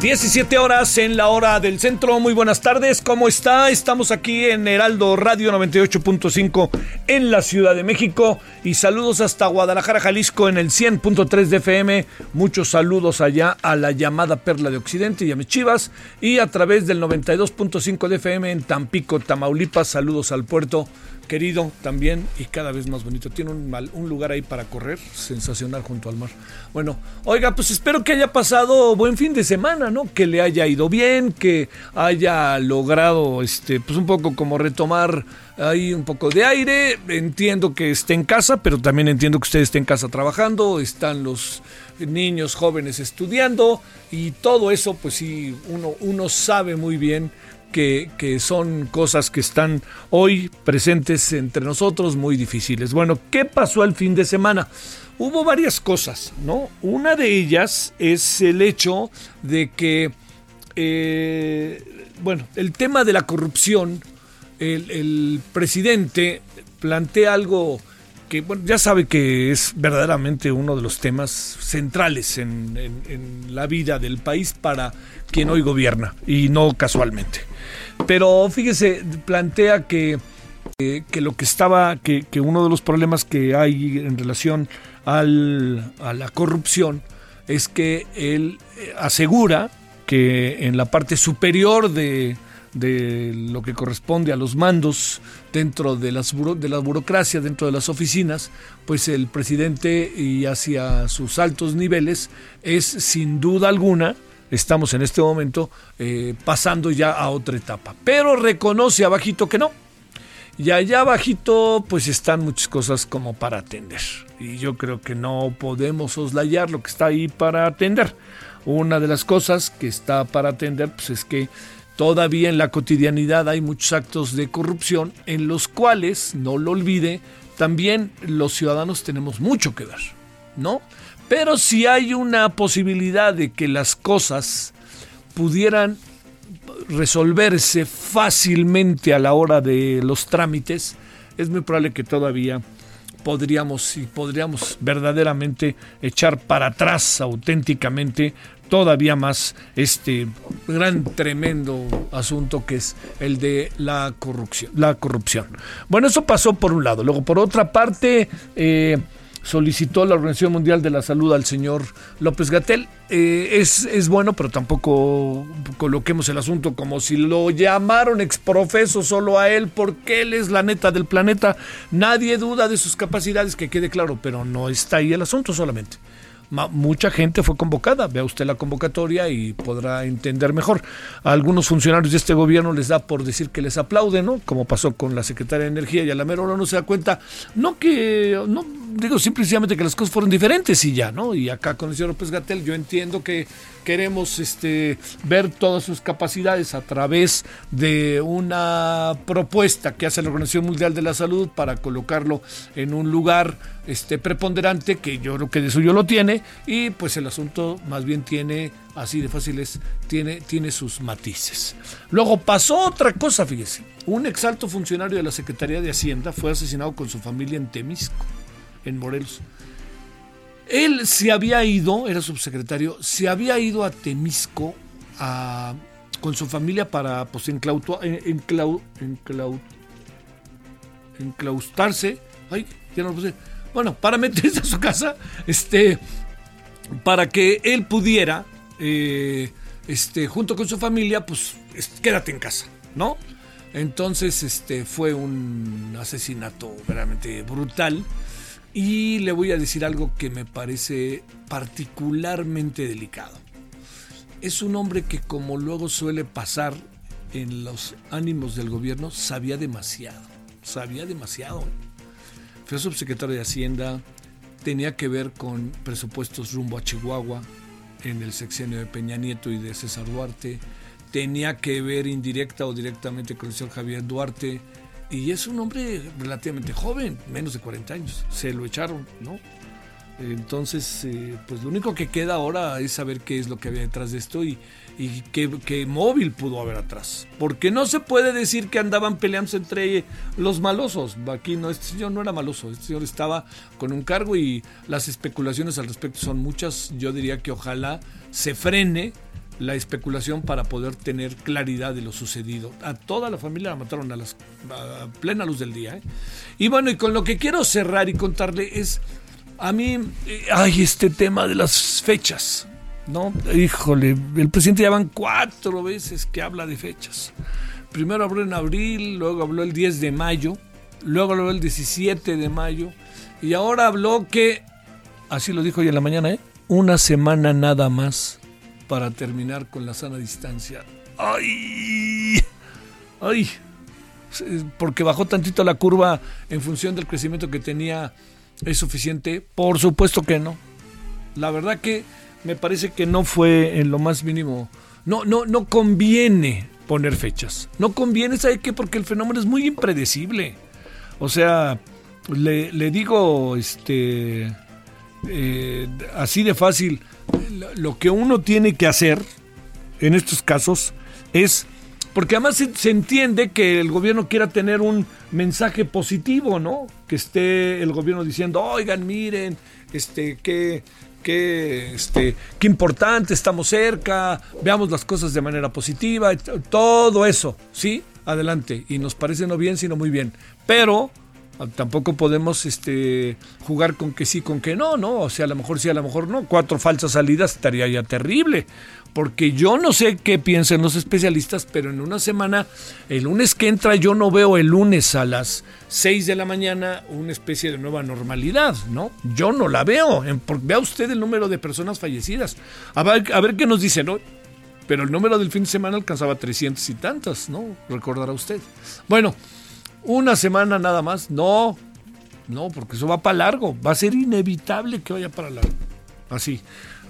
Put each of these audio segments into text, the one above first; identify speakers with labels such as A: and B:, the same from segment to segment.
A: 17 horas en la hora del centro. Muy buenas tardes, ¿cómo está? Estamos aquí en Heraldo Radio 98.5 en la Ciudad de México y saludos hasta Guadalajara, Jalisco en el 100.3 de FM. Muchos saludos allá a la llamada Perla de Occidente y a mis chivas y a través del 92.5 de FM en Tampico, Tamaulipas. Saludos al puerto querido también y cada vez más bonito. Tiene un, mal, un lugar ahí para correr, sensacional junto al mar. Bueno, oiga, pues espero que haya pasado buen fin de semana, ¿no? Que le haya ido bien, que haya logrado, este, pues un poco como retomar ahí un poco de aire. Entiendo que esté en casa, pero también entiendo que usted esté en casa trabajando, están los niños jóvenes estudiando y todo eso, pues sí, uno, uno sabe muy bien que, son cosas que están hoy presentes entre nosotros muy difíciles. Bueno, ¿qué pasó el fin de semana? Hubo varias cosas, ¿no? Una de ellas es el hecho de que, eh, bueno, el tema de la corrupción, el, presidente plantea algo que bueno, ya sabe que es verdaderamente uno de los temas centrales en, en, en, la vida del país para quien hoy gobierna, y no casualmente. Pero fíjese, plantea que, que, que lo que estaba, que, que, uno de los problemas que hay en relación al, a la corrupción es que él asegura que en la parte superior de, de lo que corresponde a los mandos dentro de, las de la burocracia, dentro de las oficinas, pues el presidente y hacia sus altos niveles es sin duda alguna, estamos en este momento eh, pasando ya a otra etapa. Pero reconoce abajito que no. Y allá abajito pues están muchas cosas como para atender. Y yo creo que no podemos soslayar lo que está ahí para atender. Una de las cosas que está para atender pues es que Todavía en la cotidianidad hay muchos actos de corrupción en los cuales, no lo olvide, también los ciudadanos tenemos mucho que ver, ¿no? Pero si hay una posibilidad de que las cosas pudieran resolverse fácilmente a la hora de los trámites, es muy probable que todavía podríamos y podríamos verdaderamente echar para atrás auténticamente todavía más este gran tremendo asunto que es el de la corrupción la corrupción. Bueno eso pasó por un lado. Luego por otra parte eh, solicitó la Organización Mundial de la Salud al señor López Gatel. Eh, es, es, bueno, pero tampoco coloquemos el asunto como si lo llamaron exprofeso solo a él, porque él es la neta del planeta. Nadie duda de sus capacidades, que quede claro, pero no está ahí el asunto solamente mucha gente fue convocada. Vea usted la convocatoria y podrá entender mejor. A algunos funcionarios de este gobierno les da por decir que les aplauden, ¿no? Como pasó con la secretaria de Energía y a la mera hora no se da cuenta, no que, no digo simplemente que las cosas fueron diferentes y ya, ¿no? Y acá con el señor López Gatel yo entiendo que queremos este, ver todas sus capacidades a través de una propuesta que hace la Organización Mundial de la Salud para colocarlo en un lugar este, preponderante que yo creo que de suyo lo tiene y pues el asunto más bien tiene, así de fácil es, tiene, tiene sus matices. Luego pasó otra cosa, fíjese, un exalto funcionario de la Secretaría de Hacienda fue asesinado con su familia en Temisco, en Morelos. Él se había ido, era subsecretario, se había ido a Temisco a, con su familia para pues enclauto, enclau, enclau, enclaustarse. Ay, ya no lo puse. Bueno, para meterse a su casa, este, para que él pudiera, eh, este, junto con su familia, pues quédate en casa, ¿no? Entonces, este, fue un asesinato verdaderamente brutal. Y le voy a decir algo que me parece particularmente delicado. es un hombre que como luego suele pasar en los ánimos del gobierno, sabía demasiado, sabía demasiado. Fue subsecretario de Hacienda, tenía que ver con presupuestos rumbo a Chihuahua en el sexenio de Peña Nieto y de César Duarte, tenía que ver indirecta o directamente con el señor Javier Duarte, y es un hombre relativamente joven, menos de 40 años, se lo echaron, ¿no? Entonces, eh, pues lo único que queda ahora es saber qué es lo que había detrás de esto y, y qué, móvil pudo haber atrás. Porque no se puede decir que andaban peleándose entre los malosos. Aquí no, este señor no era maloso, este señor estaba con un cargo y las especulaciones al respecto son muchas. Yo diría que ojalá se frene la especulación para poder tener claridad de lo sucedido. A toda la familia la mataron a, las, plena luz del día. ¿eh? Y bueno, y con lo que quiero cerrar y contarle es a mí, hay este tema de las fechas, ¿no? Híjole, el presidente ya van cuatro veces que habla de fechas. Primero habló en abril, luego habló el 10 de mayo, luego habló el 17 de mayo, y ahora habló que, así lo dijo hoy en la mañana, ¿eh? Una semana nada más para terminar con la sana distancia. ¡Ay! ¡Ay! Porque bajó tantito la curva en función del crecimiento que tenía ¿Es suficiente? Por supuesto que no. La verdad que me parece que no fue en lo más mínimo. No, no, no conviene poner fechas. No conviene, ¿sabe qué? Porque el fenómeno es muy impredecible. O sea, le, digo, este, eh, así de fácil, lo que uno tiene que hacer en estos casos es porque además se, entiende que el gobierno quiera tener un mensaje positivo, ¿no? Que esté el gobierno diciendo, oigan, miren, este, qué, qué, este, qué importante, estamos cerca, veamos las cosas de manera positiva, todo eso, ¿sí? Adelante. Y nos parece no bien, sino muy bien. Pero tampoco podemos este, jugar con que sí, con que no, ¿no? O sea, a lo mejor sí, a lo mejor no. Cuatro falsas salidas estaría ya terrible porque yo no sé qué piensan los especialistas, pero en una semana, el lunes que entra, yo no veo el lunes a las 6 de la mañana una especie de nueva normalidad, ¿no? Yo no la veo. Vea usted el número de personas fallecidas. A ver, a ver qué nos dice, ¿no? Pero el número del fin de semana alcanzaba 300 y tantas, ¿no? Recordará usted. Bueno, una semana nada más, no, no, porque eso va para largo, va a ser inevitable que vaya para largo. Así.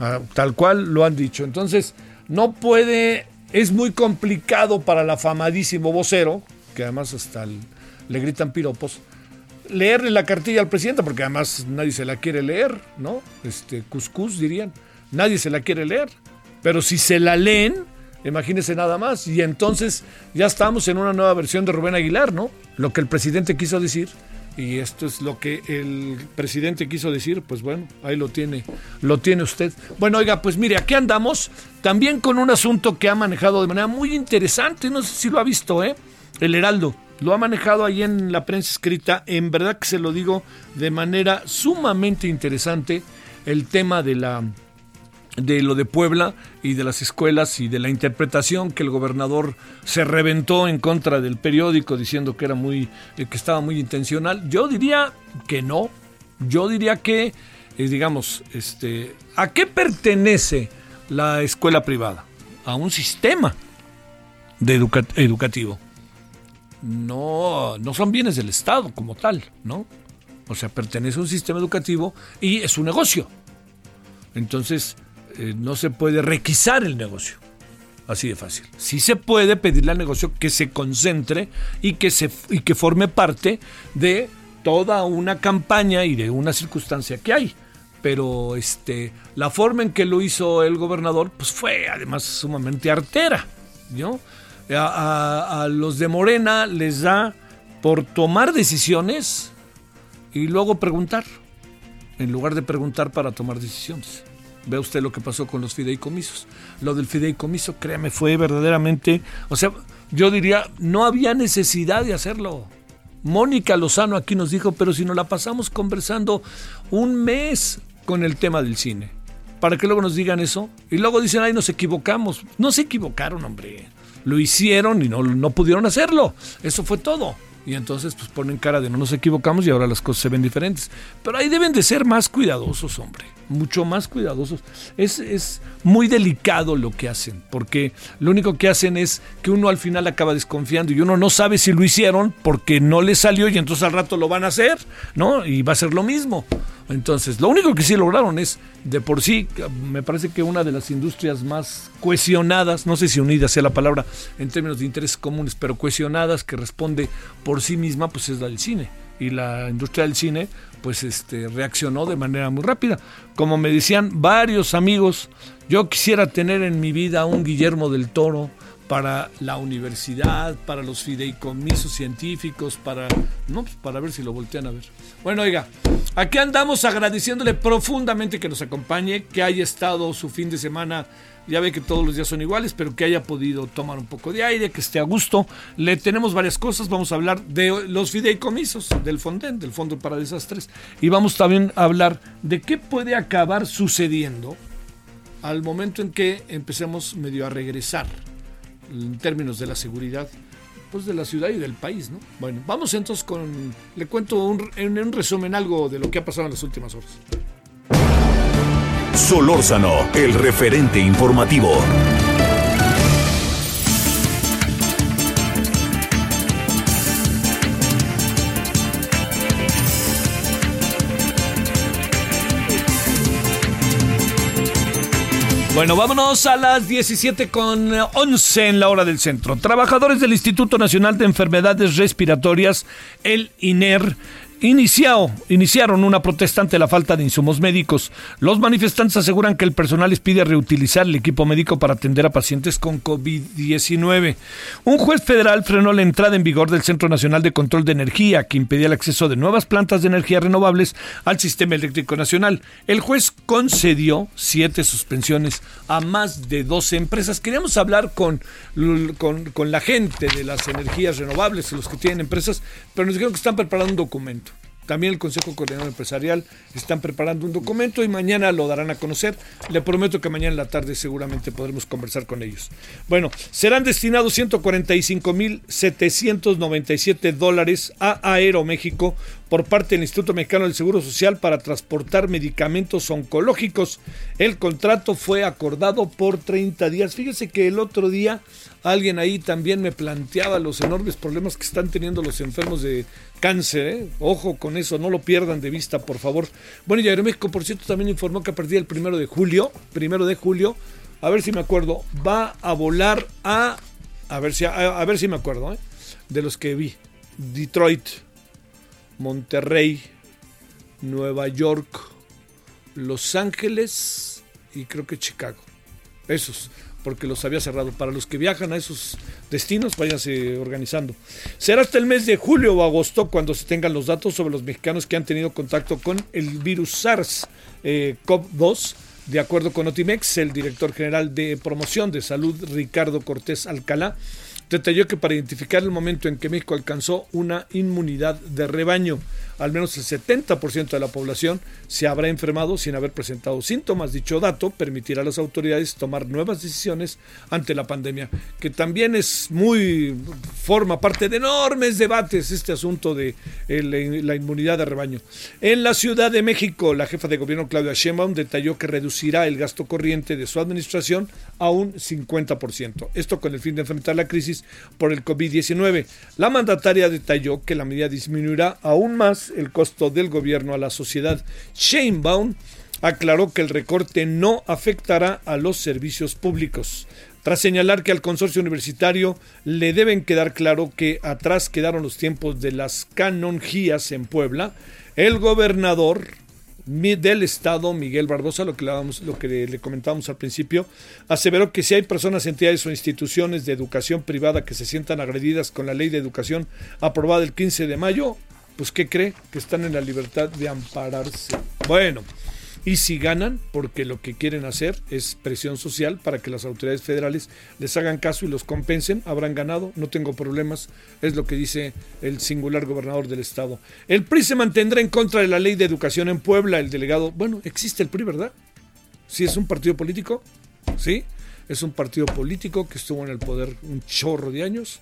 A: Ah, tal cual lo han dicho. Entonces, no puede, es muy complicado para el afamadísimo vocero, que además hasta le gritan piropos, leerle la cartilla al presidente, porque además nadie se la quiere leer, ¿no? Este, cuscús dirían, nadie se la quiere leer. Pero si se la leen, imagínense nada más. Y entonces ya estamos en una nueva versión de Rubén Aguilar, ¿no? Lo que el presidente quiso decir y esto es lo que el presidente quiso decir, pues bueno, ahí lo tiene, lo tiene usted. Bueno, oiga, pues mire, aquí andamos también con un asunto que ha manejado de manera muy interesante, no sé si lo ha visto, ¿eh? El Heraldo. Lo ha manejado ahí en la prensa escrita, en verdad que se lo digo de manera sumamente interesante, el tema de la de lo de Puebla y de las escuelas y de la interpretación que el gobernador se reventó en contra del periódico diciendo que era muy eh, que estaba muy intencional. Yo diría que no. Yo diría que eh, digamos, este, ¿a qué pertenece la escuela privada? A un sistema de educativo. No, no son bienes del Estado como tal, ¿no? O sea, pertenece a un sistema educativo y es un negocio. Entonces, eh, no se puede requisar el negocio. Así de fácil. Sí se puede pedirle al negocio que se concentre y que, se, y que forme parte de toda una campaña y de una circunstancia que hay. Pero este, la forma en que lo hizo el gobernador pues fue además sumamente artera. ¿no? A, a los de Morena les da por tomar decisiones y luego preguntar, en lugar de preguntar para tomar decisiones. Ve usted lo que pasó con los fideicomisos. Lo del fideicomiso, créame, fue verdaderamente, o sea, yo diría, no había necesidad de hacerlo. Mónica Lozano aquí nos dijo, pero si nos la pasamos conversando un mes con el tema del cine, para que luego nos digan eso, y luego dicen, ay, nos equivocamos. No se equivocaron, hombre. Lo hicieron y no, no pudieron hacerlo. Eso fue todo. Y entonces pues ponen cara de no nos equivocamos y ahora las cosas se ven diferentes. Pero ahí deben de ser más cuidadosos, hombre, mucho más cuidadosos. Es, es muy delicado lo que hacen, porque lo único que hacen es que uno al final acaba desconfiando y uno no sabe si lo hicieron porque no le salió y entonces al rato lo van a hacer, ¿no? Y va a ser lo mismo. Entonces, lo único que sí lograron es, de por sí, me parece que una de las industrias más cohesionadas, no sé si unida sea la palabra en términos de intereses comunes, pero cohesionadas, que responde por sí misma, pues es la del cine. Y la industria del cine, pues este, reaccionó de manera muy rápida. Como me decían varios amigos, yo quisiera tener en mi vida un Guillermo del Toro, para la universidad, para los fideicomisos científicos, para, no, pues, para ver si lo voltean a ver. Bueno, oiga, aquí andamos agradeciéndole profundamente que nos acompañe, que haya estado su fin de semana, ya ve que todos los días son iguales, pero que haya podido tomar un poco de aire, que esté a gusto. Le tenemos varias cosas, vamos a hablar de los fideicomisos, del Fonden, del Fondo para Desastres, y vamos también a hablar de qué puede acabar sucediendo al momento en que empecemos medio a regresar en términos de la seguridad pues de la ciudad y del país, ¿no? Bueno, vamos entonces con le cuento un, en un resumen algo de lo que ha pasado en las últimas horas.
B: Solórzano, el referente informativo.
A: Bueno, vámonos a las 17 con 11 en la hora del centro. Trabajadores del Instituto Nacional de Enfermedades Respiratorias, el INER, Inició, iniciaron una protesta ante la falta de insumos médicos. Los manifestantes aseguran que el personal les pide reutilizar el equipo médico para atender a pacientes con COVID-19. Un juez federal frenó la entrada en vigor del Centro Nacional de Control de Energía, que impedía el acceso de nuevas plantas de energía renovables al sistema eléctrico nacional. El juez concedió siete suspensiones a más de 12 empresas. Queríamos hablar con, con, con la gente de las energías renovables, los que tienen empresas, pero nos dijeron que están preparando un documento. También el Consejo Coordinador Empresarial están preparando un documento y mañana lo darán a conocer. Le prometo que mañana en la tarde seguramente podremos conversar con ellos. Bueno, serán destinados 145.797 dólares a Aeroméxico por parte del Instituto Mexicano del Seguro Social para transportar medicamentos oncológicos. El contrato fue acordado por 30 días. Fíjese que el otro día alguien ahí también me planteaba los enormes problemas que están teniendo los enfermos de cáncer. ¿eh? Ojo con eso, no lo pierdan de vista, por favor. Bueno, y Aeroméxico, por cierto, también informó que a partir del primero de julio, primero de julio, a ver si me acuerdo, va a volar a, a ver si, a, ver si me acuerdo, ¿eh? de los que vi, Detroit, Monterrey, Nueva York, Los Ángeles y creo que Chicago. Esos, porque los había cerrado. Para los que viajan a esos destinos, váyanse organizando. Será hasta el mes de julio o agosto cuando se tengan los datos sobre los mexicanos que han tenido contacto con el virus SARS-CoV-2. de acuerdo con Otimex, el director general de promoción de salud, Ricardo Cortés Alcalá, detalló que para identificar el momento en que México alcanzó una inmunidad de rebaño, al menos el 70% de la población se habrá enfermado sin haber presentado síntomas. Dicho dato permitirá a las autoridades tomar nuevas decisiones ante la pandemia, que también es muy, forma parte de enormes debates este asunto de eh, la inmunidad de rebaño. En la Ciudad de México, la jefa de gobierno Claudia Sheinbaum detalló que reducirá el gasto corriente de su administración a un 50%. Esto con el fin de enfrentar la crisis por el COVID-19. La mandataria detalló que la medida disminuirá aún más el costo del gobierno a la sociedad. Sheinbaum aclaró que el recorte no afectará a los servicios públicos. Tras señalar que al consorcio universitario le deben quedar claro que atrás quedaron los tiempos de las canonjías en Puebla, el gobernador del Estado, Miguel Barbosa, lo que, lo que le comentábamos al principio, aseveró que si hay personas, entidades o instituciones de educación privada que se sientan agredidas con la ley de educación aprobada el 15 de mayo, pues ¿qué cree? Que están en la libertad de ampararse. Bueno, y si ganan, porque lo que quieren hacer es presión social para que las autoridades federales les hagan caso y los compensen, habrán ganado, no tengo problemas, es lo que dice el singular gobernador del estado. El PRI se mantendrá en contra de la ley de educación en Puebla, el delegado, bueno, existe el PRI, ¿verdad? Sí, es un partido político, sí, es un partido político que estuvo en el poder un chorro de años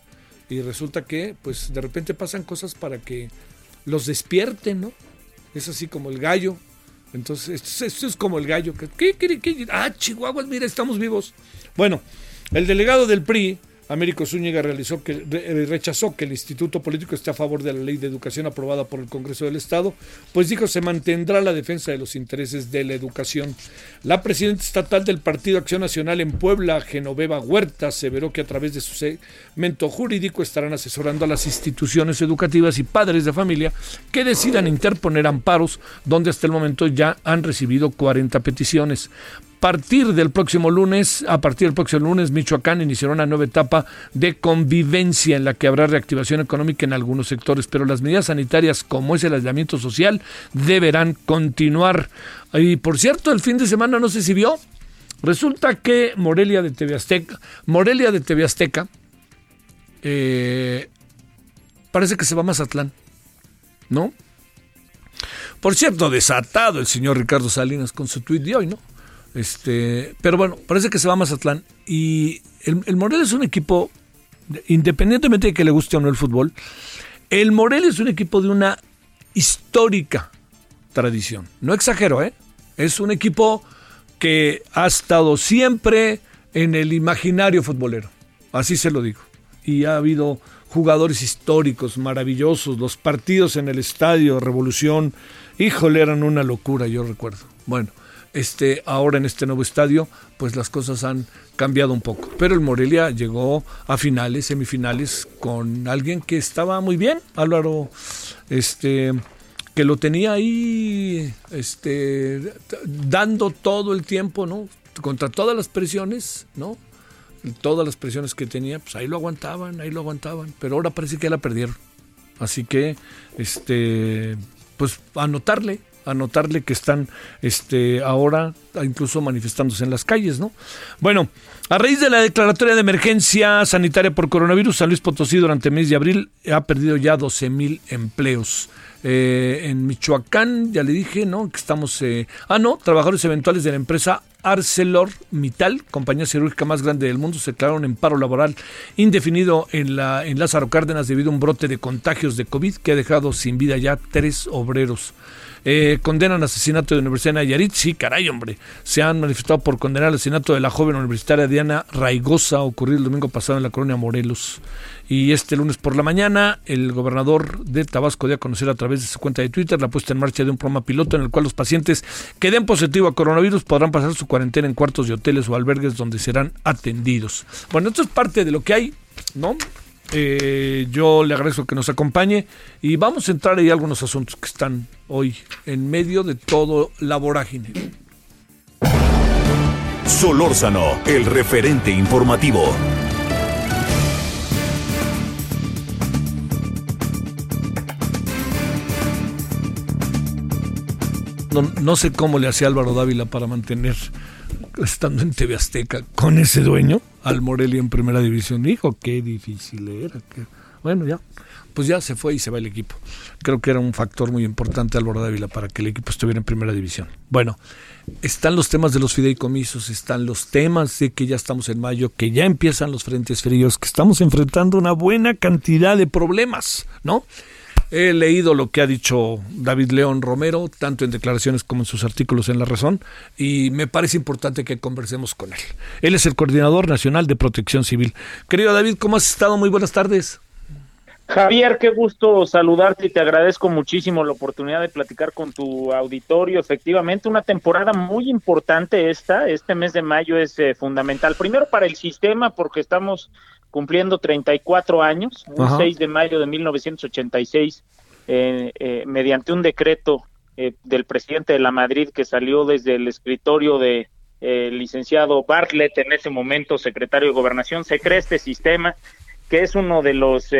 A: y resulta que pues de repente pasan cosas para que los despierten, ¿no? Es así como el gallo. Entonces, esto, es como el gallo. ¿Qué, qué, qué? Ah, Chihuahuas, mira, estamos vivos. Bueno, el delegado del PRI, Américo Zúñiga eh, rechazó que el Instituto Político esté a favor de la ley de educación aprobada por el Congreso del Estado, pues dijo se mantendrá la defensa de los intereses de la educación. La presidenta estatal del Partido Acción Nacional en Puebla, Genoveva Huerta, aseveró que a través de su segmento jurídico estarán asesorando a las instituciones educativas y padres de familia que decidan interponer amparos, donde hasta el momento ya han recibido 40 peticiones partir del próximo lunes, a partir del próximo lunes, Michoacán iniciará una nueva etapa de convivencia en la que habrá reactivación económica en algunos sectores, pero las medidas sanitarias, como es el aislamiento social, deberán continuar. Y por cierto, el fin de semana no sé si vio, resulta que Morelia de TV Azteca, Morelia de TV eh, parece que se va a Mazatlán, ¿no? Por cierto, desatado el señor Ricardo Salinas con su tuit de hoy, ¿no? Este, pero bueno, parece que se va a Mazatlán. Y el, el Morel es un equipo, independientemente de que le guste o no el fútbol, el Morel es un equipo de una histórica tradición. No exagero, ¿eh? Es un equipo que ha estado siempre en el imaginario futbolero. Así se lo digo. Y ha habido jugadores históricos maravillosos, los partidos en el estadio, Revolución, híjole, eran una locura, yo recuerdo. Bueno, este, ahora en este nuevo estadio, pues las cosas han cambiado un poco. Pero el Morelia llegó a finales, semifinales, con alguien que estaba muy bien, Álvaro, este, que lo tenía ahí, este, dando todo el tiempo, ¿no? Contra todas las presiones, ¿no? Todas las presiones que tenía, pues ahí lo aguantaban, ahí lo aguantaban, pero ahora parece que la perdieron. Así que, este, pues anotarle, anotarle que están este, ahora incluso manifestándose en las calles, ¿no? Bueno, a raíz de la declaratoria de emergencia sanitaria por coronavirus, San Luis Potosí durante el mes de abril ha perdido ya 12 mil empleos. Eh, en Michoacán, ya le dije, ¿no? Que estamos. Eh, ah, no, trabajadores eventuales de la empresa ArcelorMittal, compañía cirúrgica más grande del mundo, se declararon en paro laboral indefinido en, la, en Lázaro Cárdenas debido a un brote de contagios de COVID que ha dejado sin vida ya tres obreros. Eh, condenan asesinato de Universidad de Nayarit. Sí, caray, hombre. Se han manifestado por condenar el asesinato de la joven universitaria Diana Raigosa, ocurrido el domingo pasado en la colonia Morelos. Y este lunes por la mañana, el gobernador de Tabasco dio a conocer a través de su cuenta de Twitter la puesta en marcha de un programa piloto en el cual los pacientes que den positivo a coronavirus podrán pasar su cuarentena en cuartos de hoteles o albergues donde serán atendidos. Bueno, esto es parte de lo que hay, ¿no? Eh, yo le agradezco que nos acompañe y vamos a entrar ahí algunos asuntos que están hoy en medio de todo la vorágine.
B: Solórzano, el referente informativo.
A: No, no sé cómo le hacía Álvaro Dávila para mantener estando en TV Azteca con ese dueño al Morelia en primera división. Dijo, qué difícil era. Bueno, ya, pues ya se fue y se va el equipo. Creo que era un factor muy importante Álvaro Dávila para que el equipo estuviera en primera división. Bueno, están los temas de los fideicomisos, están los temas de que ya estamos en mayo, que ya empiezan los frentes fríos, que estamos enfrentando una buena cantidad de problemas, ¿no? He leído lo que ha dicho David León Romero, tanto en declaraciones como en sus artículos en La Razón, y me parece importante que conversemos con él. Él es el Coordinador Nacional de Protección Civil. Querido David, ¿cómo has estado? Muy buenas tardes.
C: Javier, qué gusto saludarte y te agradezco muchísimo la oportunidad de platicar con tu auditorio. Efectivamente, una temporada muy importante esta. Este mes de mayo es eh, fundamental. Primero para el sistema, porque estamos cumpliendo 34 años, un 6 de mayo de 1986, eh, eh, mediante un decreto eh, del presidente de la Madrid que salió desde el escritorio de licenciado Bartlett, en ese momento secretario de Gobernación, se crea este sistema que es uno de los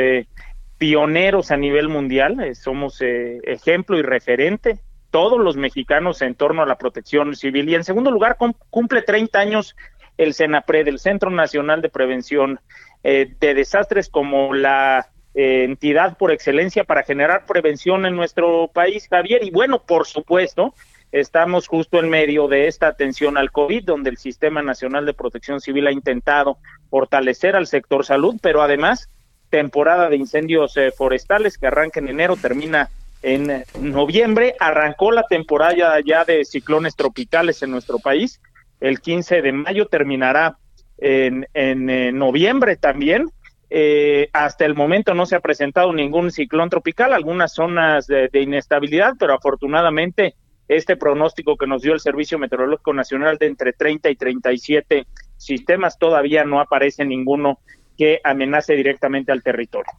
C: pioneros a nivel mundial, somos ejemplo y referente todos los mexicanos en torno a la protección civil. Y en segundo lugar, cumple 30 años el CENAPRED, el Centro Nacional de Prevención eh, de Desastres, como la eh, entidad por excelencia para generar prevención en nuestro país, Javier. Y bueno, por supuesto, estamos justo en medio de esta atención al COVID, donde el Sistema Nacional de Protección Civil ha intentado fortalecer al sector salud, pero además temporada de incendios eh, forestales que arranca en enero, termina en noviembre. Arrancó la temporada ya de ciclones tropicales en nuestro país. El 15 de mayo terminará en, en, noviembre también. Eh, hasta el momento no se ha presentado ningún ciclón tropical, algunas zonas de, inestabilidad, pero afortunadamente este pronóstico que nos dio el Servicio Meteorológico Nacional de entre 30 y 37 sistemas, todavía no aparece ninguno que amenace directamente al territorio.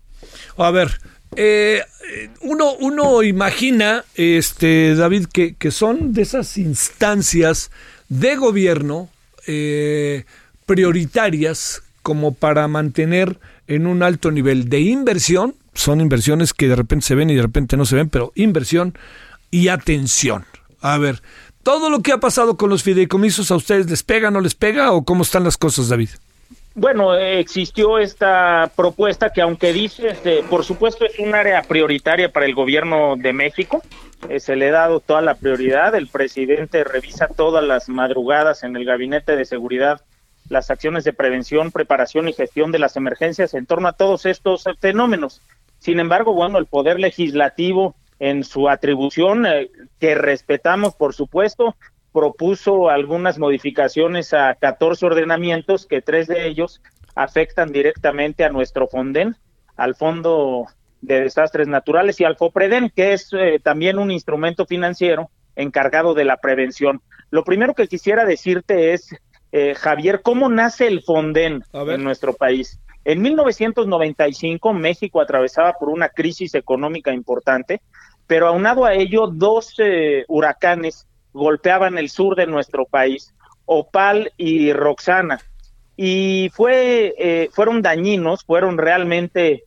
A: A ver, eh, uno, uno imagina, este, David, que, que son de esas instancias de gobierno eh, prioritarias como para mantener en un alto nivel de inversión, son inversiones que de repente se ven y de repente no se ven, pero inversión y atención. A ver, todo lo que ha pasado con los fideicomisos, ¿a ustedes les pega, no les pega o cómo están las cosas, David?
C: Bueno, existió esta propuesta que aunque dice, este, por supuesto es un área prioritaria para el gobierno de México, eh, se le ha dado toda la prioridad, el presidente revisa todas las madrugadas en el gabinete de seguridad las acciones de prevención, preparación y gestión de las emergencias en torno a todos estos fenómenos. Sin embargo, bueno, el Poder Legislativo en su atribución, eh, que respetamos, por supuesto, propuso algunas modificaciones a 14 ordenamientos, que tres de ellos afectan directamente a nuestro FONDEN, al Fondo de Desastres Naturales y al FOPREDEN, que es eh, también un instrumento financiero encargado de la prevención. Lo primero que quisiera decirte es eh, Javier, ¿cómo nace el Fonden en nuestro país? En 1995 México atravesaba por una crisis económica importante, pero aunado a ello dos eh, huracanes golpeaban el sur de nuestro país, Opal y Roxana, y fue, eh, fueron dañinos, fueron realmente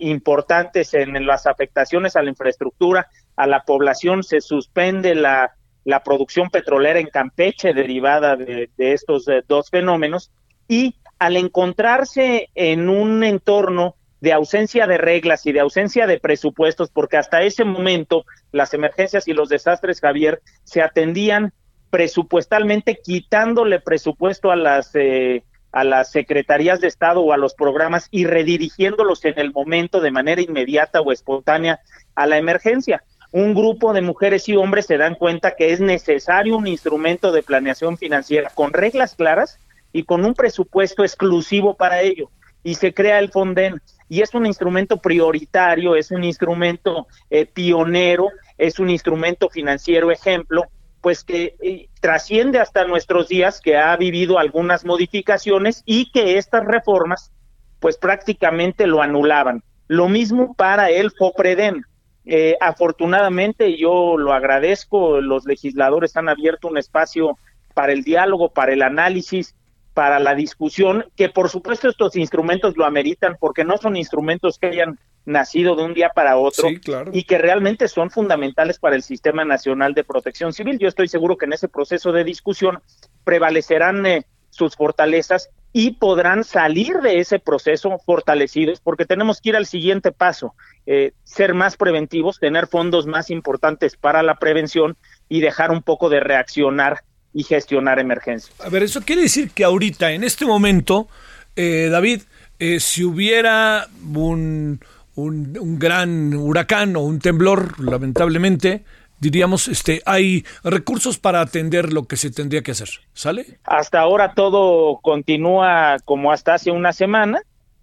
C: importantes en las afectaciones a la infraestructura, a la población, se suspende la la producción petrolera en Campeche derivada de, estos eh, dos fenómenos y al encontrarse en un entorno de ausencia de reglas y de ausencia de presupuestos, porque hasta ese momento las emergencias y los desastres, Javier, se atendían presupuestalmente quitándole presupuesto a las eh, a las secretarías de Estado o a los programas y redirigiéndolos en el momento de manera inmediata o espontánea a la emergencia un grupo de mujeres y hombres se dan cuenta que es necesario un instrumento de planeación financiera con reglas claras y con un presupuesto exclusivo para ello. Y se crea el Fonden. Y es un instrumento prioritario, es un instrumento eh, pionero, es un instrumento financiero ejemplo, pues que eh, trasciende hasta nuestros días, que ha vivido algunas modificaciones y que estas reformas, pues prácticamente lo anulaban. Lo mismo para el FOPREDEM eh, afortunadamente, yo lo agradezco, los legisladores han abierto un espacio para el diálogo, para el análisis, para la discusión, que por supuesto estos instrumentos lo ameritan porque no son instrumentos que hayan nacido de un día para otro y que realmente son fundamentales para el Sistema Nacional de Protección Civil. Yo estoy seguro que en ese proceso de discusión prevalecerán eh, sus fortalezas y podrán salir de ese proceso fortalecidos porque tenemos que ir al siguiente paso, eh, ser más preventivos, tener fondos más importantes para la prevención y dejar un poco de reaccionar y gestionar emergencias.
A: A ver, eso quiere decir que ahorita, en este momento, eh, David, eh, si hubiera un, un, un gran huracán o un temblor, lamentablemente, diríamos, este, hay recursos para atender lo que se tendría que hacer, ¿sale?
C: Hasta ahora todo continúa como hasta hace una semana.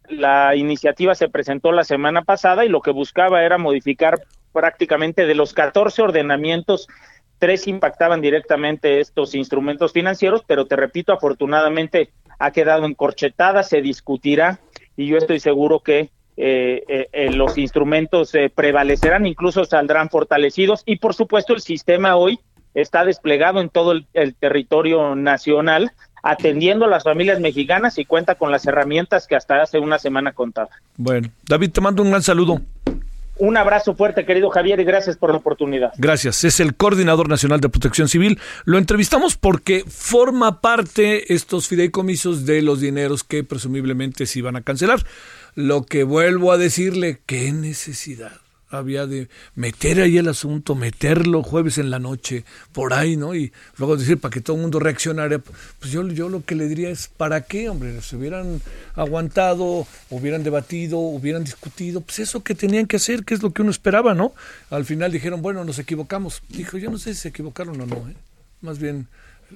C: La iniciativa se presentó la semana pasada y lo que buscaba era modificar prácticamente de los 14 ordenamientos, tres impactaban directamente estos instrumentos financieros, pero te repito, afortunadamente ha quedado encorchetada, se discutirá y yo estoy seguro que eh, eh, eh, los instrumentos prevalecerán, incluso saldrán fortalecidos y por supuesto el sistema hoy está desplegado en todo el, territorio nacional atendiendo a las familias mexicanas y cuenta con las herramientas que hasta hace una semana contaba.
A: Bueno, David, te mando un gran saludo.
C: Un abrazo fuerte, querido Javier, y gracias por la oportunidad.
A: Gracias. Es el Coordinador Nacional de Protección Civil. Lo entrevistamos porque forma parte estos fideicomisos de los dineros que presumiblemente se iban a cancelar. Lo que vuelvo a decirle, qué necesidad. había de meter ahí el asunto, meterlo jueves en la noche, por ahí, ¿no? Y luego decir para que todo el mundo reaccionara. Pues yo, yo lo que le diría es, ¿para qué, hombre? Se hubieran aguantado, hubieran debatido, hubieran discutido, pues eso que tenían que hacer, que es lo que uno esperaba, ¿no? Al final dijeron, bueno, nos equivocamos. Dijo, yo no sé si se equivocaron o no, ¿eh? Más bien,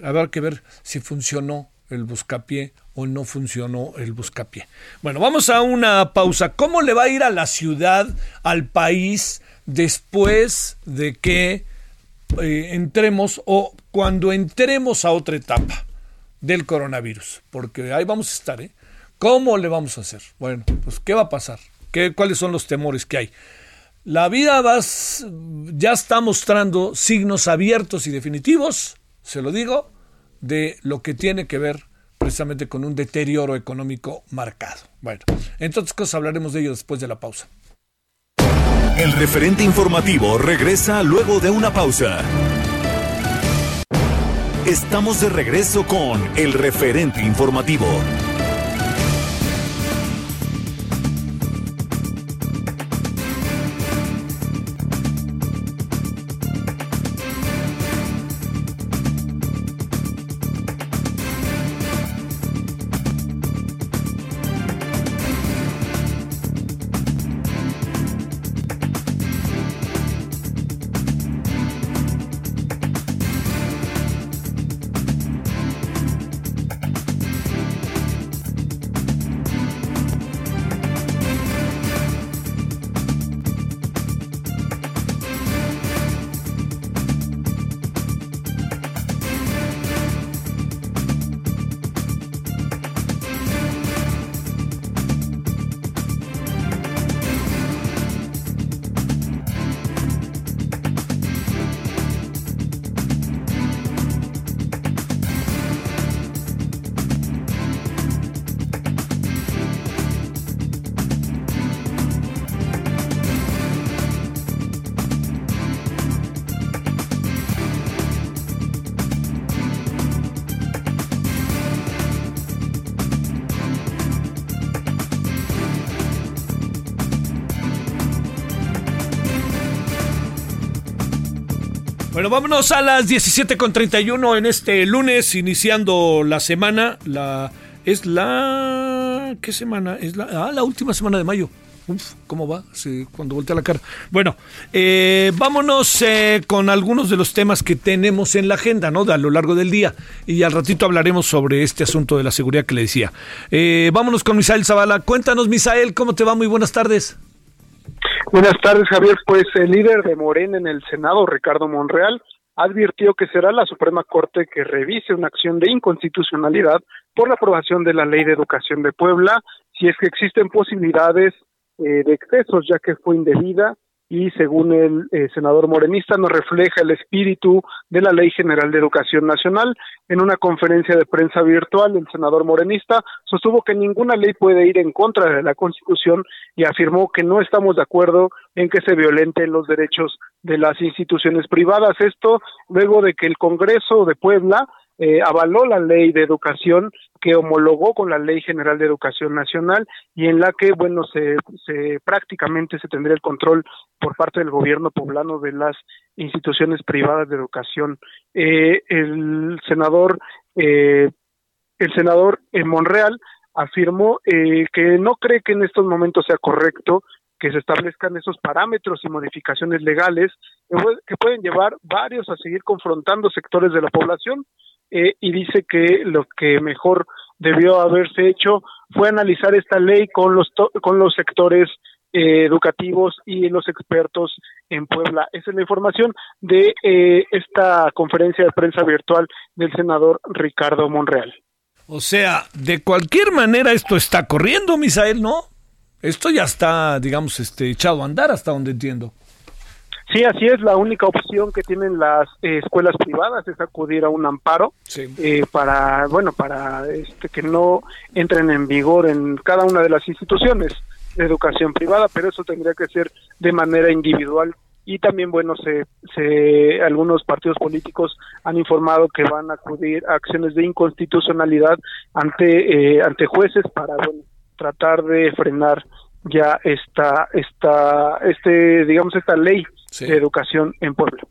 A: habrá que ver si funcionó el buscapié o no funcionó el buscapié. Bueno, vamos a una pausa. ¿Cómo le va a ir a la ciudad, al país, después de que eh, entremos o cuando entremos a otra etapa del coronavirus? Porque ahí vamos a estar, ¿eh? ¿Cómo le vamos a hacer? Bueno, pues ¿qué va a pasar? ¿Qué, ¿Cuáles son los temores que hay? La vida va, ya está mostrando signos abiertos y definitivos, se lo digo, de lo que tiene que ver precisamente con un deterioro económico marcado. Bueno, entonces cosas hablaremos de ello después de la pausa.
B: El referente informativo regresa luego de una pausa. Estamos de regreso con el referente informativo.
A: Vámonos a las 17.31 en este lunes, iniciando la semana. La, es la... ¿Qué semana? Es la, ah, la última semana de mayo. Uf, ¿cómo va? Sí, cuando voltea la cara. Bueno, eh, vámonos eh, con algunos de los temas que tenemos en la agenda, ¿no? De a lo largo del día. Y al ratito hablaremos sobre este asunto de la seguridad que le decía. Eh, vámonos con Misael Zavala. Cuéntanos, Misael, ¿cómo te va? Muy buenas tardes.
D: Buenas tardes, Javier. Pues el líder de Morena en el Senado, Ricardo Monreal, advirtió que será la Suprema Corte que revise una acción de inconstitucionalidad por la aprobación de la Ley de Educación de Puebla, si es que existen posibilidades eh, de excesos, ya que fue indebida y según el eh, senador morenista no refleja el espíritu de la Ley General de Educación Nacional. En una conferencia de prensa virtual, el senador morenista sostuvo que ninguna ley puede ir en contra de la Constitución y afirmó que no estamos de acuerdo en que se violenten los derechos de las instituciones privadas. Esto luego de que el Congreso de Puebla eh, avaló la ley de educación que homologó con la Ley General de Educación Nacional y en la que, bueno, se, se prácticamente se tendría el control por parte del gobierno poblano de las instituciones privadas de educación. Eh, el senador, eh, el senador en Monreal afirmó eh, que no cree que en estos momentos sea correcto que se establezcan esos parámetros y modificaciones legales que pueden llevar varios a seguir confrontando sectores de la población eh, y dice que lo que mejor debió haberse hecho fue analizar esta ley con los con los sectores eh, educativos y los expertos en Puebla. Esa es la información de eh, esta conferencia de prensa virtual del senador Ricardo Monreal.
A: O sea, de cualquier manera esto está corriendo, Misael, ¿no? Esto ya está, digamos, este, echado a andar hasta donde entiendo.
D: Sí, así es. La única opción que tienen las eh, escuelas privadas es acudir a un amparo eh, para, bueno, para este, que no entren en vigor en cada una de las instituciones de educación privada, pero eso tendría que ser de manera individual. Y también, bueno, se, se, algunos partidos políticos han informado que van a acudir a acciones de inconstitucionalidad ante, eh, ante jueces para, bueno, tratar de frenar ya esta, esta, este, digamos, esta ley de educación en Puebla.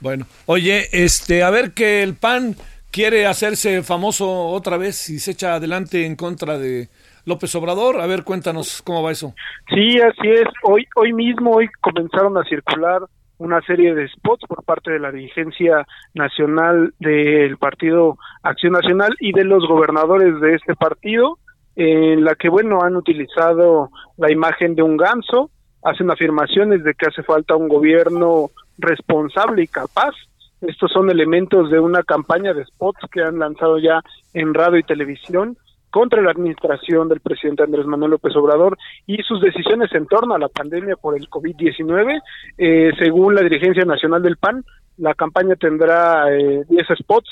A: Bueno, oye, este, a ver que el PAN quiere hacerse famoso otra vez y se echa adelante en contra de López Obrador. A ver, cuéntanos cómo va eso.
D: Sí, así es. Hoy, hoy mismo, hoy comenzaron a circular una serie de spots por parte de la dirigencia nacional del Partido Acción Nacional y de los gobernadores de este partido, en la que, bueno, han utilizado la imagen de un ganso, hacen afirmaciones de que hace falta un gobierno responsable y capaz. Estos son elementos de una campaña de spots que han lanzado ya en radio y televisión contra la administración del presidente Andrés Manuel López Obrador y sus decisiones en torno a la pandemia por el COVID-19. Eh, según la dirigencia nacional del PAN, la campaña tendrá 10 eh, spots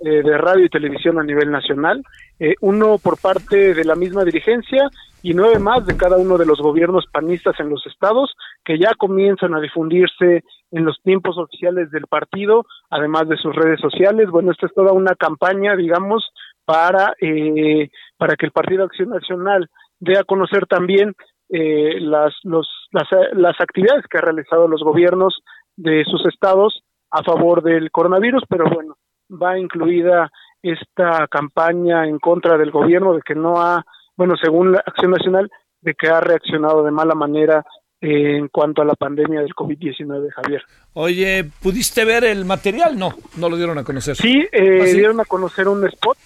D: eh, de radio y televisión a nivel nacional, uno por parte de la misma dirigencia y nueve más de cada uno de los gobiernos panistas en los estados que ya comienzan a difundirse en los tiempos oficiales del partido, además de sus redes sociales. Bueno, esta es toda una campaña, digamos, para, eh, para que el Partido Acción Nacional dé a conocer también eh, las, los, las, las actividades que ha realizado los gobiernos de sus estados a favor del coronavirus, pero bueno, va incluida esta campaña en contra del gobierno de que no ha, bueno, según la Acción Nacional, de que ha reaccionado de mala manera en cuanto a la pandemia del COVID-19, Javier.
A: Oye, ¿pudiste ver el material? No, no lo dieron a conocer.
D: Sí, eh, ¿Ah, dieron a conocer un spot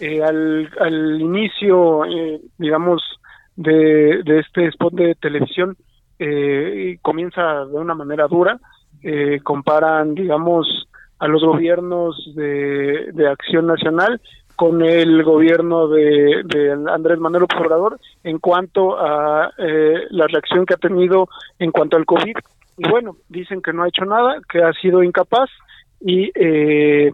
D: eh, al, al, inicio, eh, digamos, de, de, este spot de televisión, eh, comienza de una manera dura, eh, comparan, digamos, a los gobiernos de, de Acción Nacional con el gobierno de, de Andrés Manuel Obrador en cuanto a eh, la reacción que ha tenido en cuanto al COVID. Y bueno, dicen que no ha hecho nada, que ha sido incapaz y, eh,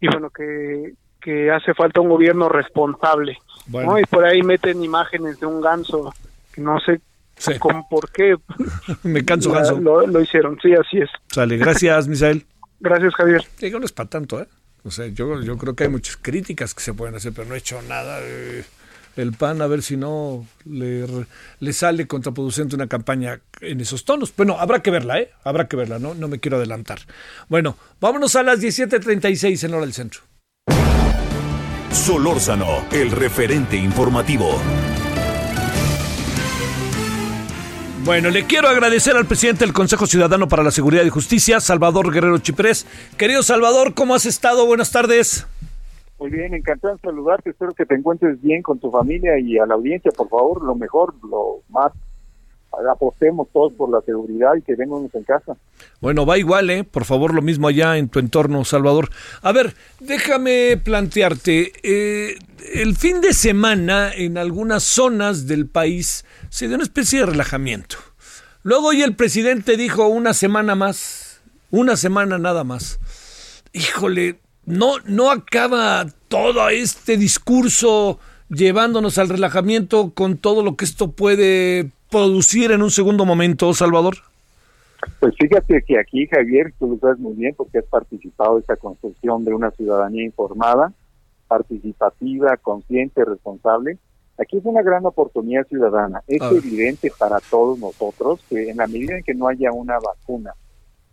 D: y bueno, que, que hace falta un gobierno responsable. Y por ahí meten imágenes de un ganso, que no sé con por qué.
A: Me canso ganso.
D: Lo, hicieron, sí, así es.
A: Sale, gracias, Misael.
D: Gracias, Javier.
A: Digo, no es para tanto, ¿eh? O sea, yo, yo creo que hay muchas críticas que se pueden hacer, pero no he hecho nada. el PAN, a ver si no le, le sale contraproducente una campaña en esos tonos. Bueno, habrá que verla, ¿eh? Habrá que verla, ¿no? No me quiero adelantar. Bueno, vámonos a las 17.36 en hora del centro.
B: Solórzano, el referente informativo.
A: Bueno, le quiero agradecer al presidente del Consejo Ciudadano para la Seguridad y Justicia, Salvador Guerrero Chiprés. Querido Salvador, ¿cómo has estado? Buenas tardes.
E: Muy bien, encantado de saludarte. Espero que te encuentres bien con tu familia y a la audiencia, por favor, lo mejor, lo más apostemos todos por la seguridad y que vengamos en casa.
A: Bueno, va igual, ¿eh? Por favor, lo mismo allá en tu entorno, Salvador. A ver, déjame plantearte, eh, el fin de semana en algunas zonas del país se dio una especie de relajamiento. Luego hoy el presidente dijo una semana más, una semana nada más. Híjole, no, no acaba todo este discurso llevándonos al relajamiento con todo lo que esto puede producir en un segundo momento, Salvador?
E: Pues fíjate que aquí, Javier, tú lo sabes muy bien porque has participado en esta construcción de una ciudadanía informada, participativa, consciente, responsable. Aquí es una gran oportunidad ciudadana. Es evidente para todos nosotros que en la medida en que no haya una vacuna,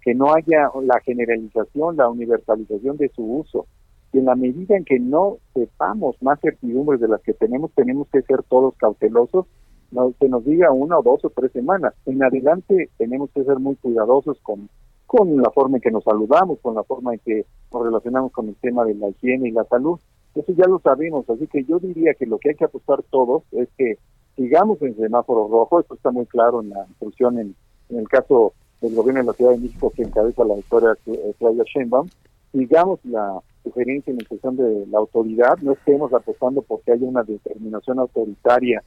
E: que no haya la generalización, la universalización de su uso, y en la medida en que no sepamos más certidumbres de las que tenemos, tenemos que ser todos cautelosos no, que nos diga una o dos o tres semanas. En adelante tenemos que ser muy cuidadosos con, con la forma en que nos saludamos, con la forma en que nos relacionamos con el tema de la higiene y la salud. Eso ya lo sabemos, así que yo diría que lo que hay que apostar todos es que sigamos en semáforo rojo, esto está muy claro en la instrucción en, en el caso del gobierno de la Ciudad de México que encabeza la doctora eh, Claudia Sheinbaum, sigamos la sugerencia en instrucción de la autoridad, no estemos apostando porque haya una determinación autoritaria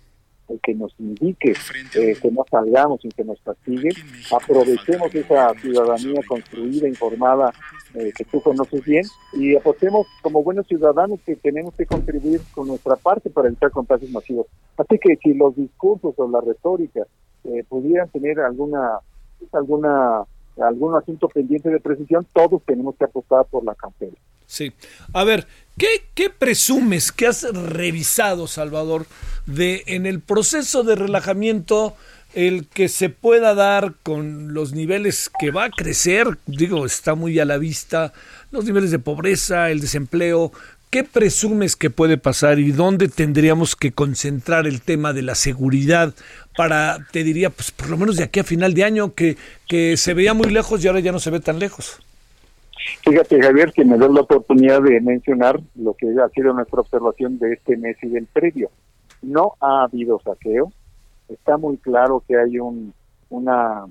E: que nos indique eh, que no salgamos y que nos castigue, aprovechemos esa ciudadanía construida, informada, eh, que tú conoces bien, y apostemos como buenos ciudadanos que tenemos que contribuir con nuestra parte para evitar contagios masivos. Así que si los discursos o la retórica eh, pudieran tener alguna alguna algún asunto pendiente de precisión, todos tenemos que apostar por la campaña.
A: Sí. A ver, ¿qué, ¿qué, presumes que has revisado, Salvador, de en el proceso de relajamiento el que se pueda dar con los niveles que va a crecer, digo, está muy a la vista, los niveles de pobreza, el desempleo, ¿qué presumes que puede pasar y dónde tendríamos que concentrar el tema de la seguridad para, te diría, pues por lo menos de aquí a final de año, que, que se veía muy lejos y ahora ya no se ve tan lejos?
E: Fíjate, Javier, que me da la oportunidad de mencionar lo que ha sido nuestra observación de este mes y del previo. No ha habido saqueo, está muy claro que hay un, una,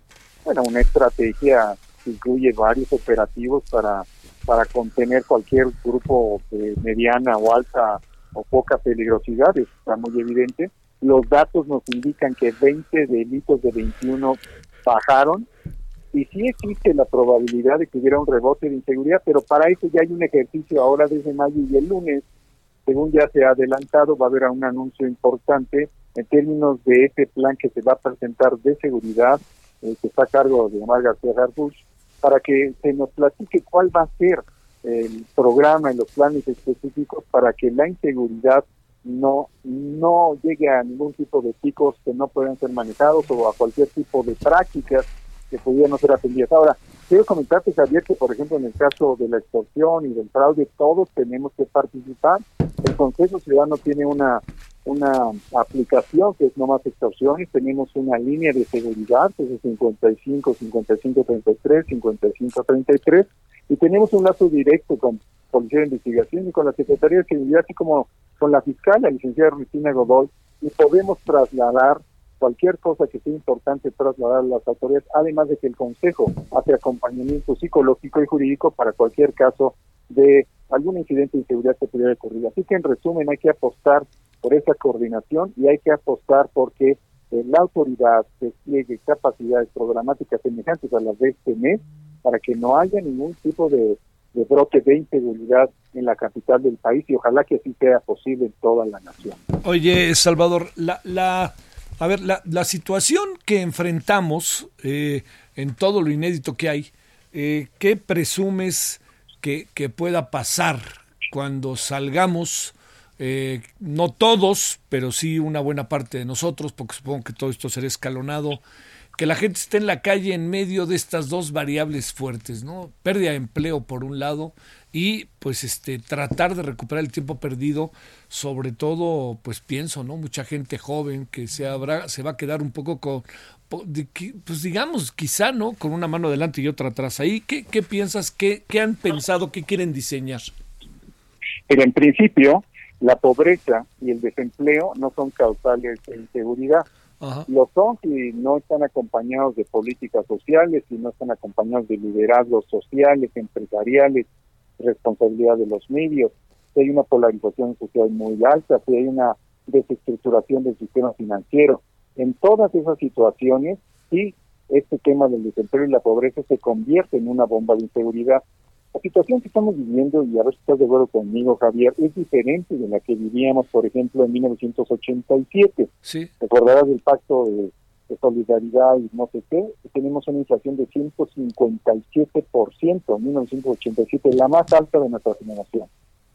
E: bueno, una estrategia que incluye varios operativos para, para contener cualquier grupo de mediana o alta o poca peligrosidad, está muy evidente. Los datos nos indican que 20 delitos de 21 bajaron y sí existe la probabilidad de que hubiera un rebote de inseguridad, pero para eso ya hay un ejercicio ahora desde mayo y el lunes, según ya se ha adelantado, va a haber un anuncio importante en términos de ese plan que se va a presentar de seguridad, eh, que está a cargo de Omar García Garbuch, para que se nos platique cuál va a ser el programa y los planes específicos para que la inseguridad no no llegue a ningún tipo de picos que no puedan ser manejados o a cualquier tipo de prácticas que pudieran ser atendidas. Ahora, quiero comentarte, Javier, que por ejemplo en el caso de la extorsión y del fraude, todos tenemos que participar. El Consejo Ciudadano tiene una una aplicación que es no más extorsiones, tenemos una línea de seguridad que es 55 55 33 55 33 y tenemos un lazo directo con Policía de Investigación y con la Secretaría de Seguridad, así como con la fiscal, la licenciada Cristina Godoy, y podemos trasladar cualquier cosa que sea importante trasladar a las autoridades, además de que el Consejo hace acompañamiento psicológico y jurídico para cualquier caso de algún incidente de inseguridad que pudiera ocurrir. Así que en resumen hay que apostar por esa coordinación y hay que apostar porque eh, la autoridad despliegue capacidades programáticas semejantes a las de este mes para que no haya ningún tipo de, brote de inseguridad en la capital del país y ojalá que así sea posible en toda la nación.
A: Oye, Salvador, la, la, a ver, la, la situación que enfrentamos eh, en todo lo inédito que hay, eh, ¿qué presumes que, que pueda pasar cuando salgamos eh, no todos, pero sí una buena parte de nosotros, porque supongo que todo esto será escalonado, que la gente esté en la calle en medio de estas dos variables fuertes, ¿no? Pérdida de empleo por un lado y pues este tratar de recuperar el tiempo perdido, sobre todo pues pienso, ¿no? Mucha gente joven que se habrá se va a quedar un poco con pues digamos, quizá, ¿no? Con una mano adelante y otra atrás. Ahí, ¿qué, qué piensas? ¿Qué, ¿Qué han pensado? ¿Qué quieren diseñar?
E: Pero en principio, la pobreza y el desempleo no son causales de inseguridad. Lo son si no están acompañados de políticas sociales, si no están acompañados de liderazgos sociales, empresariales, responsabilidad de los medios, si hay una polarización social muy alta, si hay una desestructuración del sistema financiero. En todas esas situaciones, sí, este tema del desempleo y la pobreza se convierte en una bomba de inseguridad. La situación que estamos viviendo, y a ver si estás de acuerdo conmigo, Javier, es diferente de la que vivíamos, por ejemplo, en 1987. Sí. Recordarás del pacto de, solidaridad y no sé qué, tenemos una inflación de 157% en 1987, la más alta de nuestra generación.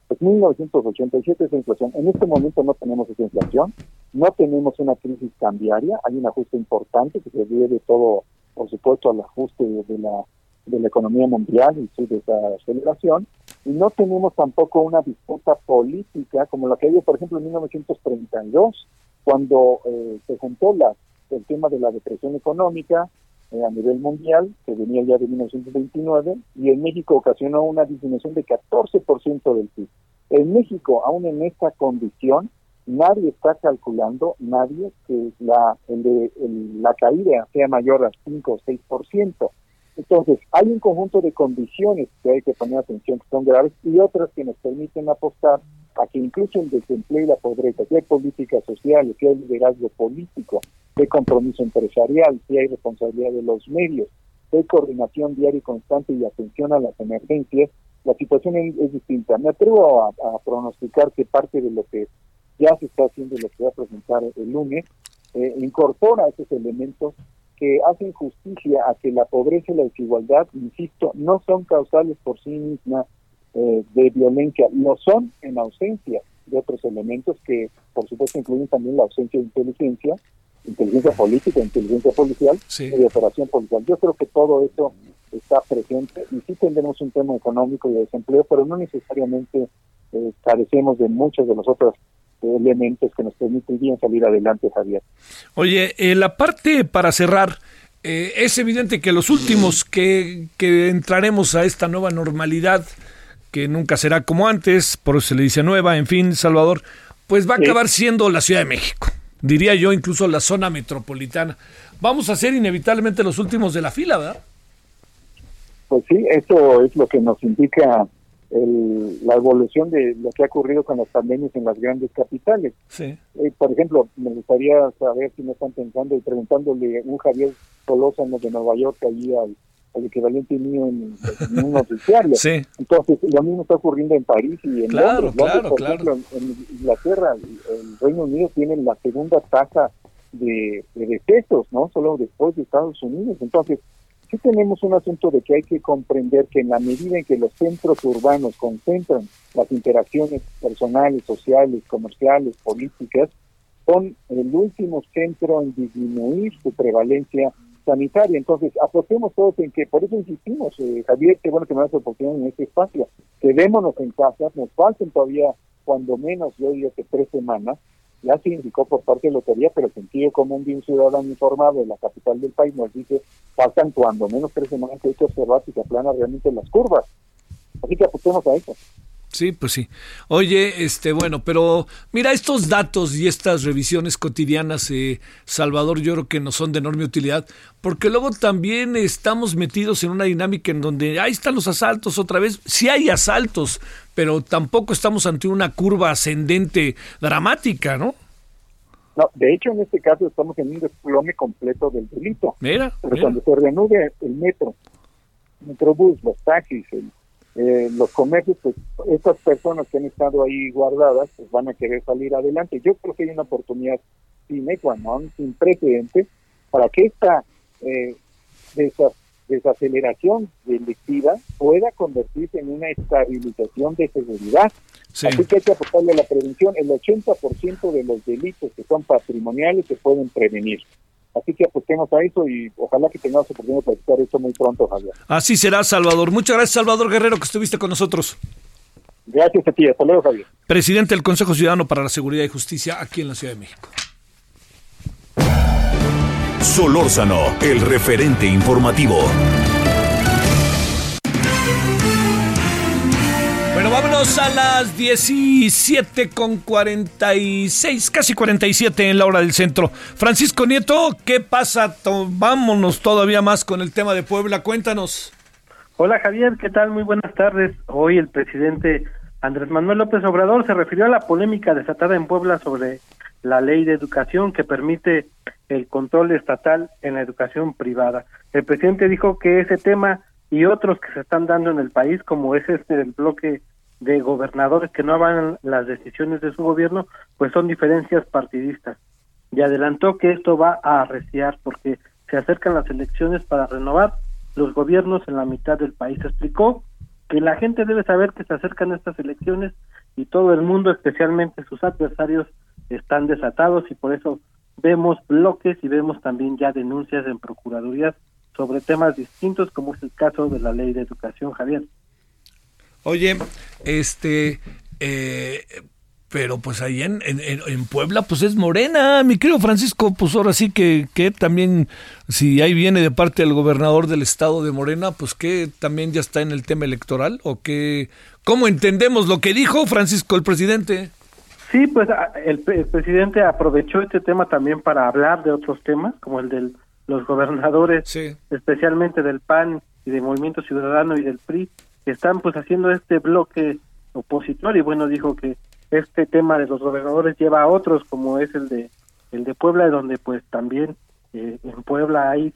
E: Pues 1987 esa inflación. En este momento no tenemos esa inflación, no tenemos una crisis cambiaria, hay un ajuste importante que se debe todo, por supuesto, al ajuste de la de la economía mundial y su desaceleración, y no tenemos tampoco una disputa política como la que había, por ejemplo, en 1932, cuando eh, se juntó la, el tema de la depresión económica eh, a nivel mundial, que venía ya de 1929, y en México ocasionó una disminución de 14% del PIB. En México, aún en esta condición, nadie está calculando, nadie, que la, la caída sea mayor al 5 o 6%. Entonces, hay un conjunto de condiciones que hay que poner atención que son graves y otras que nos permiten apostar a que incluso el desempleo y la pobreza, si hay políticas sociales, si hay liderazgo político, si hay compromiso empresarial, si hay responsabilidad de los medios, si hay coordinación diaria y constante y atención a las emergencias, la situación es, distinta. Me atrevo a, pronosticar que parte de lo que ya se está haciendo lo que va a presentar el lunes eh, incorpora esos elementos que hacen justicia a que la pobreza y la desigualdad, insisto, no son causales por sí mismas eh, de violencia, lo son en ausencia de otros elementos que por supuesto incluyen también la ausencia de inteligencia inteligencia política, inteligencia policial y de operación policial. Yo creo que todo eso está presente y sí tendremos un tema económico y de desempleo, pero no necesariamente eh, carecemos de muchos de los otros elementos que nos permitirían salir adelante, Javier.
A: Oye, eh, la parte para cerrar, eh, es evidente que los últimos que, que entraremos a esta nueva normalidad, que nunca será como antes, por eso se le dice nueva, en fin, Salvador, pues va a acabar siendo la Ciudad de México, diría yo incluso la zona metropolitana. Vamos a ser inevitablemente los últimos de la fila, ¿verdad?
E: Pues sí, eso es lo que nos indica el, la evolución de lo que ha ocurrido con las pandemias en las grandes capitales.
A: Sí.
E: Eh, por ejemplo, me gustaría saber si me están pensando y preguntándole un Javier Solózano de Nueva York allí al, equivalente mío en, un noticiario.
A: Sí.
E: Entonces, lo mismo está ocurriendo en París y en
A: claro,
E: Londres.
A: Claro,
E: por
A: claro.
E: ejemplo, en, Inglaterra, el Reino Unido tiene la segunda tasa de, de decesos, ¿no? Solo después de Estados Unidos. Entonces, sí tenemos un asunto de que hay que comprender que en la medida en que los centros urbanos concentran las interacciones personales, sociales, comerciales, políticas, son el último centro en disminuir su prevalencia sanitaria. Entonces, apostemos todos en que, por eso insistimos, eh, Javier, qué bueno que me das la oportunidad en este espacio, quedémonos en casa, nos faltan todavía, cuando menos, yo diría que tres semanas, ya se indicó por parte de Lotería, pero el sentido común de un ciudadano informado de la capital del país nos dice, faltan cuando menos tres semanas que hay que observar si se aplanan realmente las curvas. Así que apostemos a eso.
A: Sí, pues sí. Oye, este, bueno, pero mira, estos datos y estas revisiones cotidianas, eh, Salvador, yo creo que nos son de enorme utilidad, porque luego también estamos metidos en una dinámica en donde ahí están los asaltos otra vez. Sí hay asaltos, pero tampoco estamos ante una curva ascendente dramática, ¿no?
E: No, de hecho, en este caso estamos en un desplome completo del delito.
A: Mira,
E: pero
A: mira.
E: cuando se reanude el metro, el metrobús, los taxis, el eh, los comercios, pues estas personas que han estado ahí guardadas, pues van a querer salir adelante. Yo creo que hay una oportunidad sin sin precedente, para que esta eh, desaceleración delictiva pueda convertirse en una estabilización de seguridad.
A: Sí.
E: Así que hay que apostarle a la prevención. El 80% de los delitos que son patrimoniales se pueden prevenir. Así que apostemos a eso y ojalá que tengamos oportunidad de platicar esto muy pronto, Javier.
A: Así será, Salvador. Muchas gracias, Salvador Guerrero, que estuviste con nosotros.
E: Gracias a ti. Hasta luego, Javier.
A: Presidente del Consejo Ciudadano para la Seguridad y Justicia aquí en la Ciudad de México.
B: Solórzano, el referente informativo.
A: Bueno, vámonos a las 17 con 46, casi 47 en la hora del centro. Francisco Nieto, ¿qué pasa? Vámonos todavía más con el tema de Puebla. Cuéntanos.
F: Hola Javier, ¿qué tal? Muy buenas tardes. Hoy el presidente Andrés Manuel López Obrador se refirió a la polémica desatada en Puebla sobre la ley de educación que permite el control estatal en la educación privada. El presidente dijo que ese tema y otros que se están dando en el país, como es este del bloque de gobernadores que no avalan las decisiones de su gobierno, pues son diferencias partidistas. Y adelantó que esto va a arreciar porque se acercan las elecciones para renovar los gobiernos en la mitad del país. Explicó que la gente debe saber que se acercan estas elecciones y todo el mundo, especialmente sus adversarios, están desatados y por eso vemos bloques y vemos también ya denuncias en procuradurías sobre temas distintos como es el caso de la ley de educación, Javier.
A: Oye, este, eh, pero pues ahí en, en, en, Puebla pues es morena, mi querido Francisco, pues ahora sí que, que también, si ahí viene de parte del gobernador del estado de Morena, pues que también ya está en el tema electoral, o que, ¿cómo entendemos lo que dijo Francisco, el presidente?
F: Sí, pues el, el presidente aprovechó este tema también para hablar de otros temas, como el de los gobernadores,
A: sí.
F: especialmente del PAN y del Movimiento Ciudadano y del PRI, que están pues haciendo este bloque opositor y bueno, dijo que este tema de los gobernadores lleva a otros como es el de el de Puebla donde pues también eh, en Puebla hay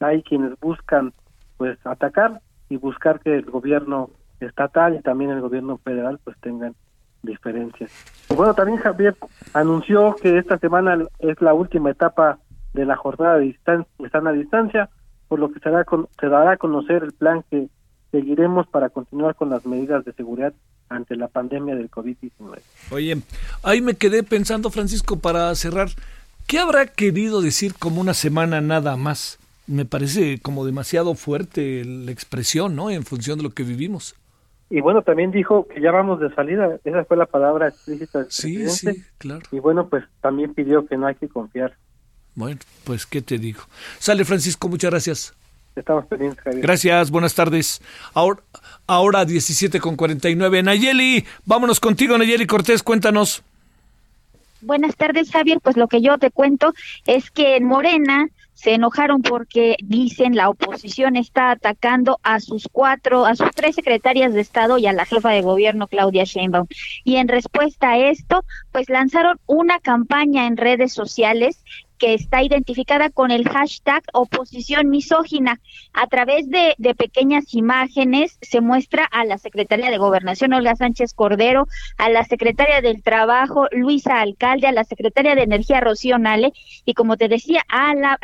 F: hay quienes buscan pues atacar y buscar que el gobierno estatal y también el gobierno federal pues tengan diferencias. Bueno, también Javier anunció que esta semana es la última etapa de la jornada de distancia, están a distancia, por lo que se dará, con, se dará a conocer el plan que seguiremos para continuar con las medidas de seguridad ante la pandemia del COVID-19.
A: Oye, ahí me quedé pensando, Francisco, para cerrar, ¿Qué habrá querido decir como una semana nada más? Me parece como demasiado fuerte la expresión, ¿no? En función de lo que vivimos.
F: Y bueno, también dijo que ya vamos de salida, esa fue la palabra explícita del
A: sí, Sí, claro.
F: Y bueno, pues también pidió que no hay que confiar.
A: Bueno, pues qué te digo. Sale Francisco, muchas gracias.
F: Estamos pendientes, Javier.
A: Gracias, buenas tardes. Ahora, ahora 17 con 49. Nayeli, vámonos contigo, Nayeli Cortés, cuéntanos.
G: Buenas tardes, Javier. Pues lo que yo te cuento es que en Morena se enojaron porque dicen la oposición está atacando a sus cuatro, a sus tres secretarias de Estado y a la jefa de gobierno Claudia Sheinbaum. Y en respuesta a esto, pues lanzaron una campaña en redes sociales que está identificada con el hashtag oposición misógina. A través de, pequeñas imágenes se muestra a la secretaria de Gobernación, Olga Sánchez Cordero, a la secretaria del Trabajo, Luisa Alcalde, a la secretaria de Energía, Rocío Nale, y como te decía, a la,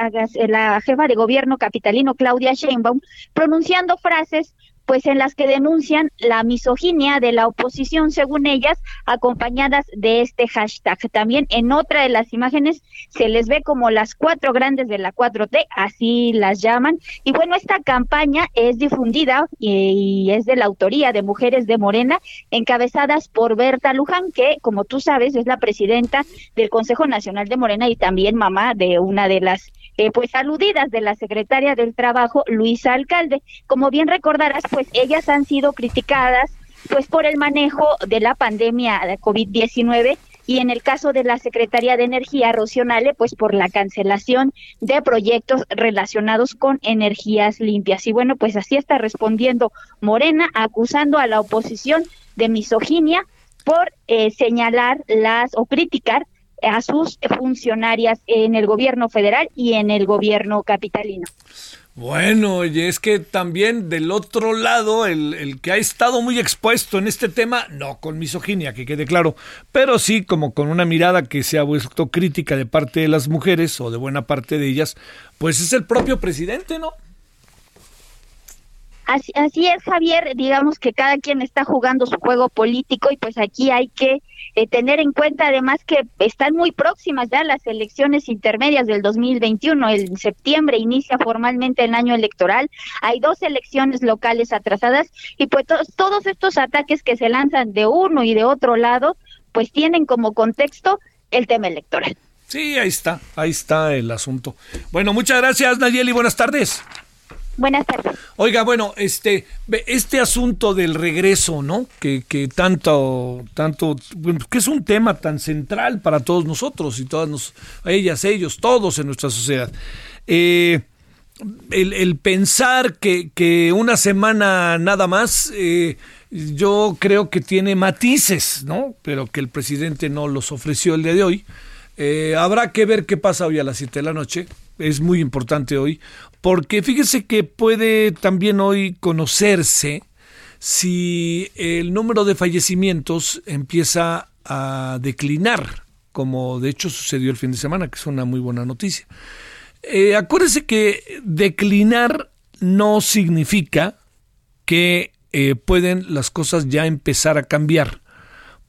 G: la jefa de gobierno capitalino, Claudia Sheinbaum, pronunciando frases pues en las que denuncian la misoginia de la oposición, según ellas, acompañadas de este hashtag. También en otra de las imágenes se les ve como las cuatro grandes de la 4T, así las llaman. Y bueno, esta campaña es difundida y, es de la autoría de Mujeres de Morena, encabezadas por Berta Luján, que, como tú sabes, es la presidenta del Consejo Nacional de Morena y también mamá de una de las eh, pues aludidas de la secretaria del Trabajo, Luisa Alcalde. Como bien recordarás, pues ellas han sido criticadas pues por el manejo de la pandemia de COVID-19 y en el caso de la Secretaría de Energía, Rocionale, pues por la cancelación de proyectos relacionados con energías limpias. Y bueno, pues así está respondiendo Morena, acusando a la oposición de misoginia por eh, señalar las o criticar a sus funcionarias en el gobierno federal y en el gobierno capitalino.
A: Bueno, y es que también del otro lado, el, que ha estado muy expuesto en este tema, no con misoginia, que quede claro, pero sí como con una mirada que se ha vuelto crítica de parte de las mujeres o de buena parte de ellas, pues es el propio presidente, ¿no?
G: Así, así es, Javier, digamos que cada quien está jugando su juego político y pues aquí hay que eh, tener en cuenta además que están muy próximas ya las elecciones intermedias del 2021. En septiembre inicia formalmente el año electoral. Hay dos elecciones locales atrasadas y pues todos estos ataques que se lanzan de uno y de otro lado, pues tienen como contexto el tema electoral.
A: Sí, ahí está, ahí está el asunto. Bueno, muchas gracias Nayeli, buenas tardes.
G: Buenas tardes.
A: Oiga, bueno, este, este asunto del regreso, ¿no? Que, que tanto, tanto, que es un tema tan central para todos nosotros y todas nos, ellas, ellos, todos en nuestra sociedad. Eh, el, pensar que, que, una semana nada más, eh, yo creo que tiene matices, ¿no? Pero que el presidente no los ofreció el día de hoy. Eh, habrá que ver qué pasa hoy a las 7 de la noche. Es muy importante hoy porque fíjese que puede también hoy conocerse si el número de fallecimientos empieza a declinar, como de hecho sucedió el fin de semana, que es una muy buena noticia. Eh, acuérdese que declinar no significa que eh, pueden las cosas ya empezar a cambiar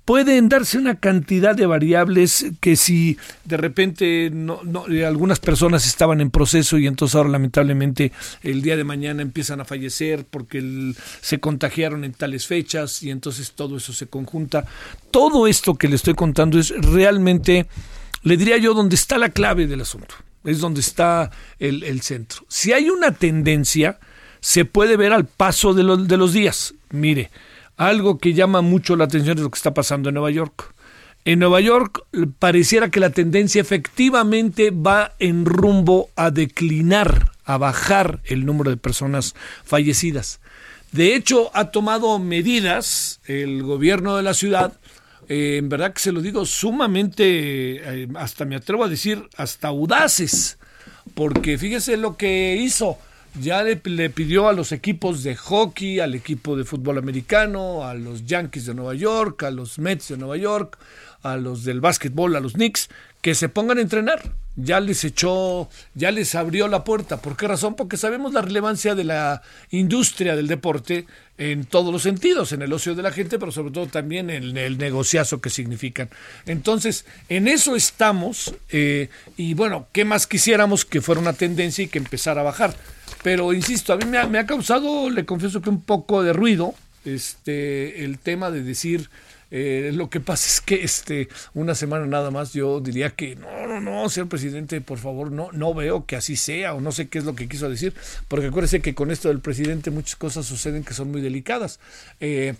A: pueden darse una cantidad de variables que si de repente no, eh, algunas personas estaban en proceso y entonces ahora lamentablemente el día de mañana empiezan a fallecer porque se contagiaron en tales fechas y entonces todo eso se conjunta. Todo esto que le estoy contando es realmente, le diría yo, donde está la clave del asunto, es donde está el, el centro. Si hay una tendencia, se puede ver al paso de, de los días. Mire, algo que llama mucho la atención es lo que está pasando en Nueva York. En Nueva York pareciera que la tendencia efectivamente va en rumbo a declinar, a bajar el número de personas fallecidas. De hecho, ha tomado medidas el gobierno de la ciudad, eh, en verdad que se lo digo, sumamente, eh, hasta me atrevo a decir, hasta audaces, porque fíjese lo que hizo ya le, pidió a los equipos de hockey, al equipo de fútbol americano, a los Yankees de Nueva York, a los Mets de Nueva York, a los del básquetbol, a los Knicks, que se pongan a entrenar, ya les echó, ya les abrió la puerta. ¿Por qué razón? Porque sabemos la relevancia de la industria del deporte en todos los sentidos, en el ocio de la gente, pero sobre todo también en el negociazo que significan. Entonces, en eso estamos eh, y bueno, ¿qué más quisiéramos que fuera una tendencia y que empezara a bajar? Pero insisto, a mí me ha, causado, le confieso que un poco de ruido este el tema de decir eh, lo que pasa es que este una semana nada más yo diría que no, no, no, señor presidente, por favor, no, no veo que así sea o no sé qué es lo que quiso decir, porque acuérdese que con esto del presidente muchas cosas suceden que son muy delicadas. Eh,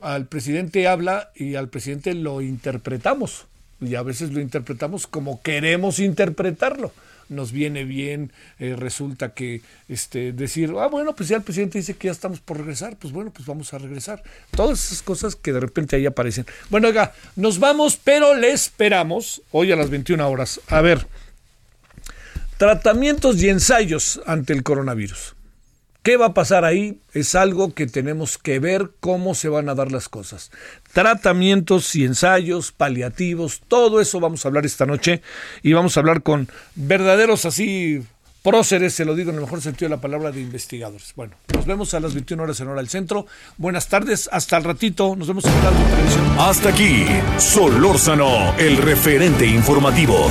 A: al presidente habla y al presidente lo interpretamos y a veces lo interpretamos como queremos interpretarlo nos viene bien, eh, resulta que este, decir, ah, bueno, pues ya el presidente dice que ya estamos por regresar, pues bueno, pues vamos a regresar. Todas esas cosas que de repente ahí aparecen. Bueno, oiga, nos vamos, pero le esperamos hoy a las 21 horas. A ver, tratamientos y ensayos ante el coronavirus. ¿Qué va a pasar ahí? Es algo que tenemos que ver cómo se van a dar las cosas. Tratamientos y ensayos, paliativos, todo eso vamos a hablar esta noche y vamos a hablar con verdaderos así próceres, se lo digo en el mejor sentido de la palabra, de investigadores. Bueno, nos vemos a las 21 horas en hora del centro. Buenas tardes, hasta el ratito, nos vemos en la televisión.
B: Hasta aquí, Solórzano, el referente informativo.